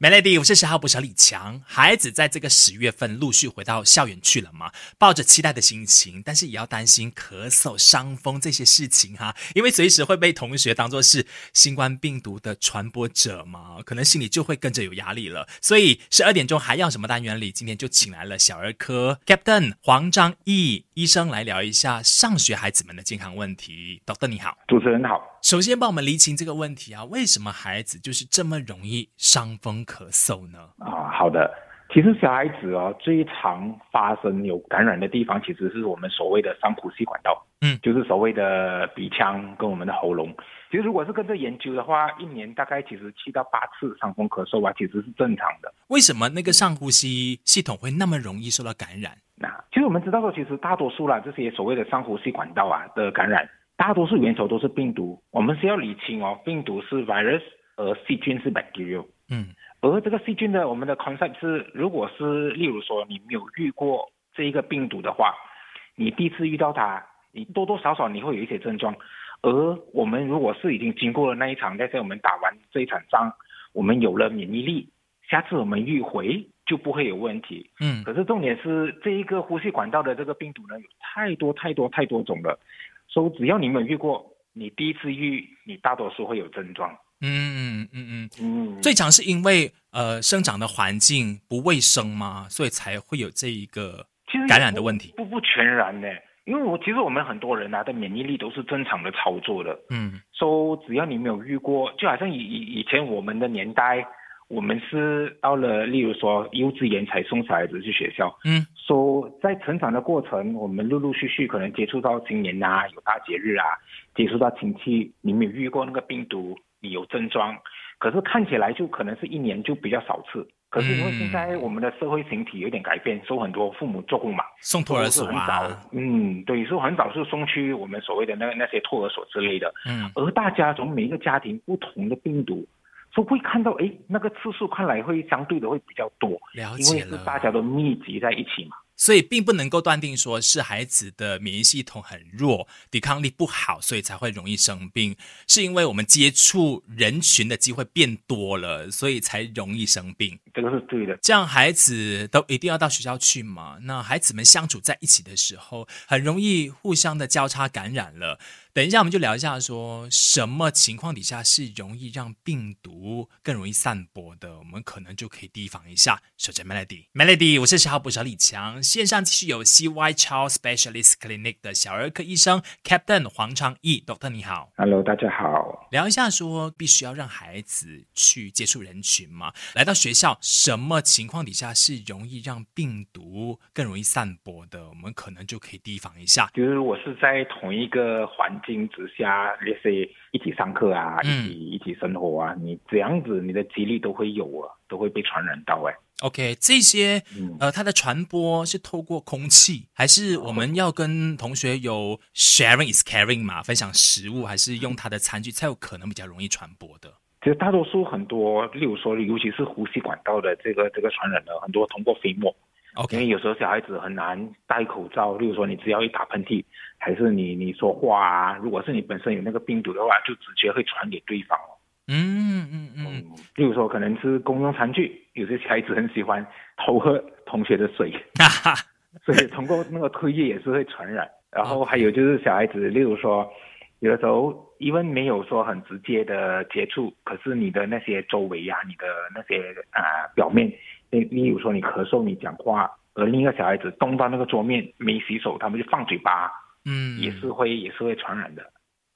Melody，我是十号补小李强。孩子在这个十月份陆续回到校园去了嘛，抱着期待的心情，但是也要担心咳嗽、伤风这些事情哈，因为随时会被同学当作是新冠病毒的传播者嘛，可能心里就会跟着有压力了。所以十二点钟还要什么单元里，今天就请来了小儿科 Captain 黄章义医生来聊一下上学孩子们的健康问题。Doctor 你好，主持人好。首先帮我们厘清这个问题啊，为什么孩子就是这么容易伤风？咳嗽呢？啊，好的。其实小孩子哦，最常发生有感染的地方，其实是我们所谓的上呼吸管道，嗯，就是所谓的鼻腔跟我们的喉咙。其实如果是跟着研究的话，一年大概其实七到八次伤风咳嗽啊，其实是正常的。为什么那个上呼吸系统会那么容易受到感染？那其实我们知道说，其实大多数啦这些所谓的上呼吸管道啊的感染，大多数源头都是病毒。我们是要理清哦，病毒是 virus，而细菌是 bacteria。嗯。而这个细菌呢我们的 concept 是，如果是例如说你没有遇过这一个病毒的话，你第一次遇到它，你多多少少你会有一些症状。而我们如果是已经经过了那一场，在我们打完这一场仗，我们有了免疫力，下次我们遇回就不会有问题。嗯。可是重点是这一个呼吸管道的这个病毒呢，有太多太多太多种了，所以只要你没有遇过，你第一次遇，你大多数会有症状。嗯嗯嗯嗯，最常是因为呃生长的环境不卫生吗？所以才会有这一个感染的问题。不不全然呢，因为我其实我们很多人啊的免疫力都是正常的操作的。嗯，说只要你没有遇过，就好像以以以前我们的年代，我们是到了例如说幼稚园才送小孩子去学校。嗯，说在成长的过程，我们陆陆续续可能接触到新年啊，有大节日啊，接触到亲戚，你没有遇过那个病毒。你有症状，可是看起来就可能是一年就比较少次。可是因为现在我们的社会形体有点改变，受很多父母做工嘛，送托儿所啊，嗯，对，是很早是送去我们所谓的那那些托儿所之类的。嗯，而大家从每一个家庭不同的病毒，都会看到，哎，那个次数看来会相对的会比较多，了解因为是大家都密集在一起嘛。所以并不能够断定说是孩子的免疫系统很弱，抵抗力不好，所以才会容易生病。是因为我们接触人群的机会变多了，所以才容易生病。这个是对的。这样孩子都一定要到学校去嘛？那孩子们相处在一起的时候，很容易互相的交叉感染了。等一下，我们就聊一下，说什么情况底下是容易让病毒更容易散播的，我们可能就可以提防一下。首先 Melody，Melody，我是十号补小李强。线上继续有 CY 超 Specialist Clinic 的小儿科医生 Captain 黄昌义，Doctor 你好，Hello，大家好。聊一下，说必须要让孩子去接触人群嘛？来到学校，什么情况底下是容易让病毒更容易散播的？我们可能就可以提防一下。就是我是在同一个环境。之下，那些一起上课啊，一起一起生活啊，你这样子，你的几率都会有啊，都会被传染到哎。OK，这些呃，它的传播是透过空气，还是我们要跟同学有 sharing is caring 嘛，分享食物，还是用他的餐具才有可能比较容易传播的？其实大多数很多，例如说，尤其是呼吸管道的这个这个传染呢，很多通过飞沫。因为有时候小孩子很难戴口罩，例如说你只要一打喷嚏，还是你你说话啊，如果是你本身有那个病毒的话，就直接会传给对方哦。嗯嗯嗯。例如说可能是公用餐具，有些小孩子很喜欢偷喝同学的水，所以通过那个唾液也是会传染。然后还有就是小孩子，例如说有的时候因为没有说很直接的接触，可是你的那些周围呀，你的那些啊表面。例例如说你咳嗽，你讲话，而另一个小孩子动到那个桌面没洗手，他们就放嘴巴，嗯，也是会也是会传染的。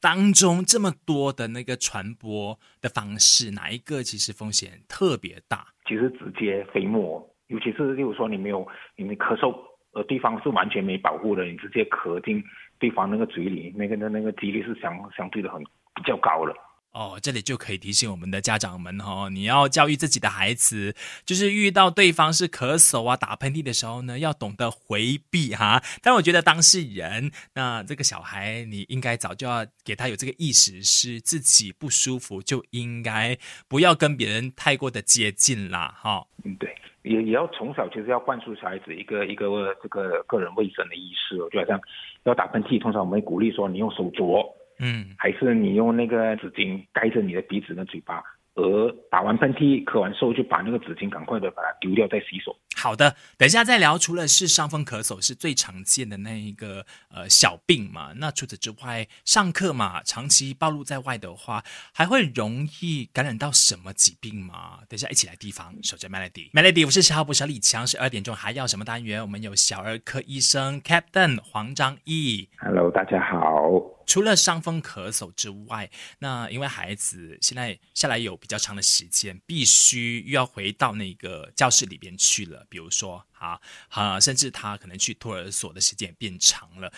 当中这么多的那个传播的方式，哪一个其实风险特别大？其实直接飞沫，尤其是例如说你没有你没咳嗽，呃对方是完全没保护的，你直接咳进对方那个嘴里，那个的那个几率是相相对的很比较高了。哦，这里就可以提醒我们的家长们哈，你要教育自己的孩子，就是遇到对方是咳嗽啊、打喷嚏的时候呢，要懂得回避哈。但我觉得当事人，那这个小孩，你应该早就要给他有这个意识，是自己不舒服就应该不要跟别人太过的接近啦，哈。嗯，对，也也要从小其实要灌输小孩子一个一个这个个人卫生的意识哦，就好像要打喷嚏，通常我们会鼓励说你用手镯。嗯，还是你用那个纸巾盖着你的鼻子跟嘴巴，而打完喷嚏、咳完嗽，就把那个纸巾赶快的把它丢掉，再洗手。好的，等一下再聊。除了是伤风咳嗽是最常见的那一个呃小病嘛，那除此之外，上课嘛，长期暴露在外的话，还会容易感染到什么疾病吗？等一下一起来提防。守着 Melody，Melody，我是小补小李强，十二点钟还要什么单元？我们有小儿科医生 Captain 黄章义。Hello，大家好。除了伤风咳嗽之外，那因为孩子现在下来有比较长的时间，必须又要回到那个教室里边去了。比如说，啊啊，甚至他可能去托儿所的时间也变长了，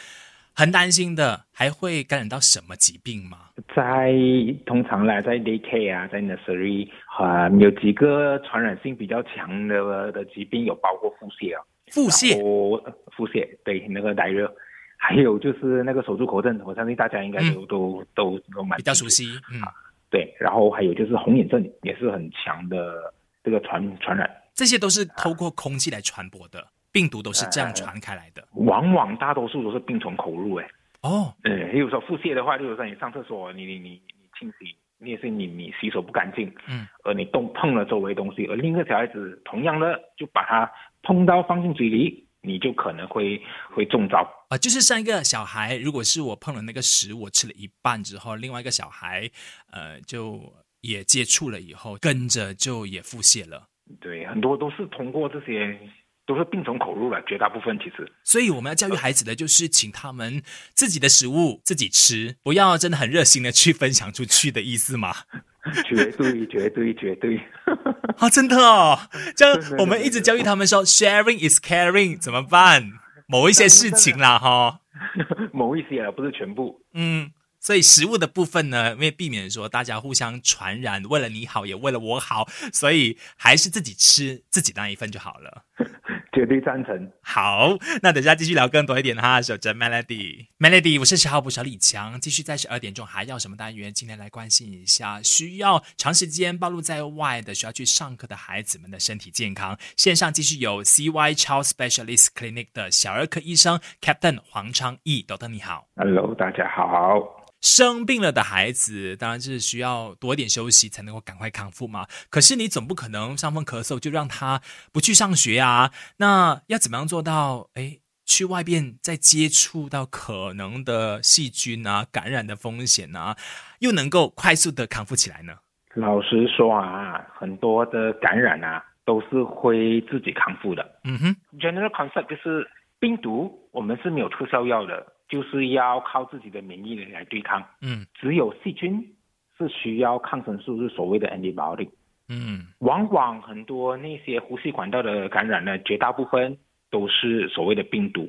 很担心的，还会感染到什么疾病吗？在通常来在 daycare 啊，在 nursery 啊，有几个传染性比较强的的疾病，有包括腹泻啊，腹泻，腹泻，对，那个带热。还有就是那个手足口症，我相信大家应该都都都都蛮比较熟悉，嗯，对。然后还有就是红眼症，也是很强的这个传传染。这些都是透过空气来传播的，病毒都是这样传开来的。往往大多数都是病从口入，哎。哦。嗯，例如说腹泻的话，例如说你上厕所，你你你你清洗，你也是你你洗手不干净，嗯，而你动碰了周围东西，而另一个小孩子同样的就把它碰到放进嘴里。你就可能会会中招啊！就是像一个小孩，如果是我碰了那个食物，我吃了一半之后，另外一个小孩，呃，就也接触了以后，跟着就也腹泻了。对，很多都是通过这些，都是病从口入了，绝大部分其实。所以我们要教育孩子的，就是请他们自己的食物自己吃，不要真的很热心的去分享出去的意思嘛。绝对，绝对，绝对。啊，真的哦，这样我们一直教育他们说，sharing is caring，怎么办？某一些事情啦，哈，某一些啊，不是全部。嗯，所以食物的部分呢，因为避免说大家互相传染，为了你好，也为了我好，所以还是自己吃自己那一份就好了。绝对赞成。好，那等下继续聊更多一点哈。守着 Melody，Melody，我是十号部小李强，继续在十二点钟还要什么单元？今天来关心一下需要长时间暴露在外的、需要去上课的孩子们的身体健康。线上继续有 CY Child Specialist Clinic 的小儿科医生 Captain 黄昌义，豆豆你好。Hello，大家好。生病了的孩子，当然是需要多一点休息才能够赶快康复嘛。可是你总不可能伤风咳嗽就让他不去上学啊？那要怎么样做到？哎，去外边再接触到可能的细菌啊、感染的风险啊，又能够快速的康复起来呢？老实说啊，很多的感染啊，都是会自己康复的。嗯哼，General concept 就是病毒，我们是没有特效药的。就是要靠自己的免疫力来对抗，嗯，只有细菌是需要抗生素，是所谓的 antibiotic，嗯，往往很多那些呼吸管道的感染呢，绝大部分都是所谓的病毒，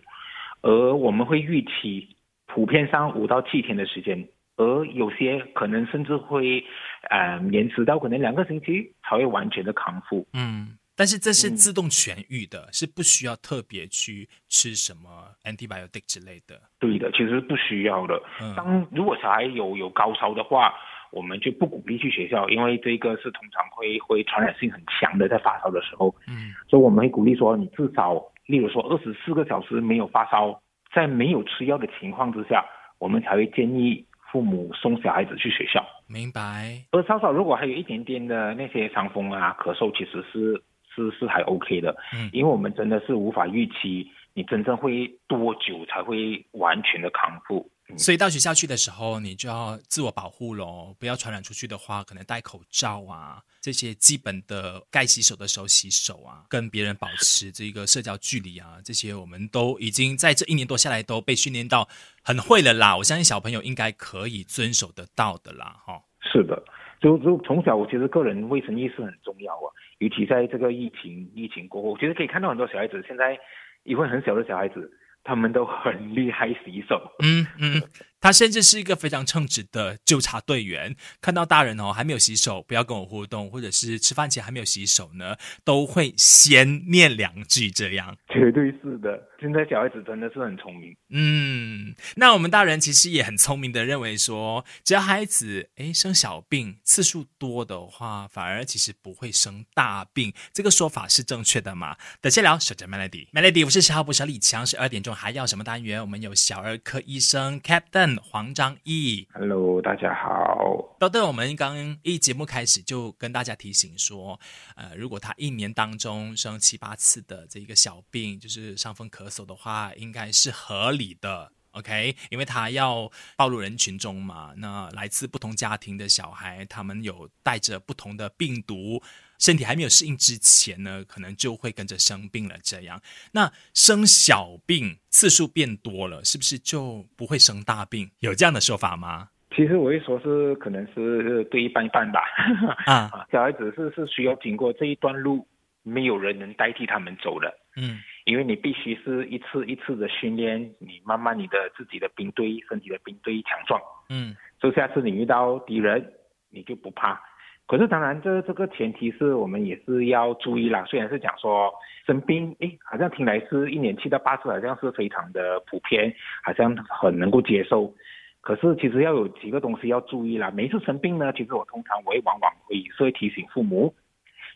而我们会预期普遍上五到七天的时间，而有些可能甚至会，呃，延迟到可能两个星期才会完全的康复，嗯。但是这是自动痊愈的，是不需要特别去吃什么 antibiotic 之类的。对的，其实不需要的。当如果小孩有有高烧的话，我们就不鼓励去学校，因为这个是通常会会传染性很强的，在发烧的时候。嗯，所以我们会鼓励说，你至少，例如说二十四个小时没有发烧，在没有吃药的情况之下，我们才会建议父母送小孩子去学校。明白。而稍稍如果还有一点点的那些伤风啊、咳嗽，其实是。是是还 OK 的，嗯，因为我们真的是无法预期你真正会多久才会完全的康复，所以到学校去的时候，你就要自我保护喽，不要传染出去的话，可能戴口罩啊，这些基本的该洗手的时候洗手啊，跟别人保持这个社交距离啊，这些我们都已经在这一年多下来都被训练到很会了啦。我相信小朋友应该可以遵守得到的啦，哈。是的，就就从小我觉得个人卫生意识很重要啊。尤其在这个疫情疫情过后，其实可以看到很多小孩子现在，因为很小的小孩子，他们都很 厉害洗手。嗯嗯。他甚至是一个非常称职的纠察队员，看到大人哦还没有洗手，不要跟我互动，或者是吃饭前还没有洗手呢，都会先念两句这样。绝对是的，现在小孩子真的是很聪明。嗯，那我们大人其实也很聪明的认为说，只要孩子诶生小病次数多的话，反而其实不会生大病，这个说法是正确的嘛？等下聊，守着 Melody，Melody，我是十号补小李强，十二点钟还要什么单元？我们有小儿科医生 Captain。黄章义，Hello，大家好。豆豆，我们刚一节目开始就跟大家提醒说，呃，如果他一年当中生七八次的这一个小病，就是伤风咳嗽的话，应该是合理的。OK，因为他要暴露人群中嘛，那来自不同家庭的小孩，他们有带着不同的病毒，身体还没有适应之前呢，可能就会跟着生病了。这样，那生小病次数变多了，是不是就不会生大病？有这样的说法吗？其实我会说是可能是对一半一半吧。啊，小孩子是是需要经过这一段路，没有人能代替他们走的。嗯。因为你必须是一次一次的训练，你慢慢你的自己的兵队身体的兵队强壮，嗯，所以下次你遇到敌人，你就不怕。可是当然，这这个前提是我们也是要注意啦。虽然是讲说生病，诶，好像听来是一年七到八次，好像是非常的普遍，好像很能够接受。可是其实要有几个东西要注意啦。每一次生病呢，其实我通常我会往往会是会提醒父母。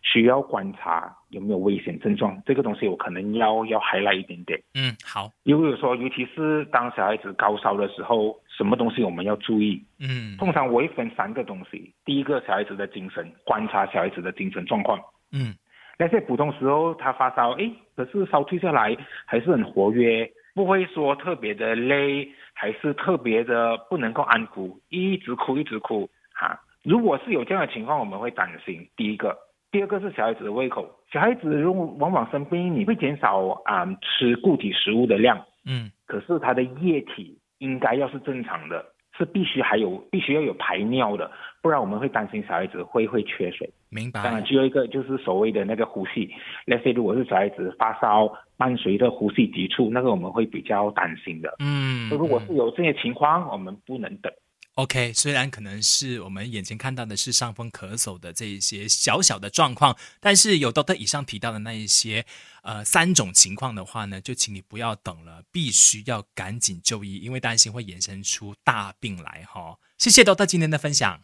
需要观察有没有危险症状，这个东西我可能要要还来一点点。嗯，好。因为说，尤其是当小孩子高烧的时候，什么东西我们要注意？嗯，通常我会分三个东西。第一个，小孩子的精神，观察小孩子的精神状况。嗯，那些普通时候他发烧，哎，可是烧退下来还是很活跃，不会说特别的累，还是特别的不能够安抚，一直哭一直哭。哈，如果是有这样的情况，我们会担心。第一个。第二个是小孩子的胃口，小孩子如果往往生病，你会减少啊吃固体食物的量，嗯，可是他的液体应该要是正常的，是必须还有必须要有排尿的，不然我们会担心小孩子会会缺水。明白。当然，只有一个就是所谓的那个呼吸，那些如果是小孩子发烧伴随着呼吸急促，那个我们会比较担心的。嗯，如果是有这些情况，我们不能等。OK，虽然可能是我们眼前看到的是伤风咳嗽的这一些小小的状况，但是有 Doctor 以上提到的那一些呃三种情况的话呢，就请你不要等了，必须要赶紧就医，因为担心会延伸出大病来哈。谢谢 Doctor 今天的分享。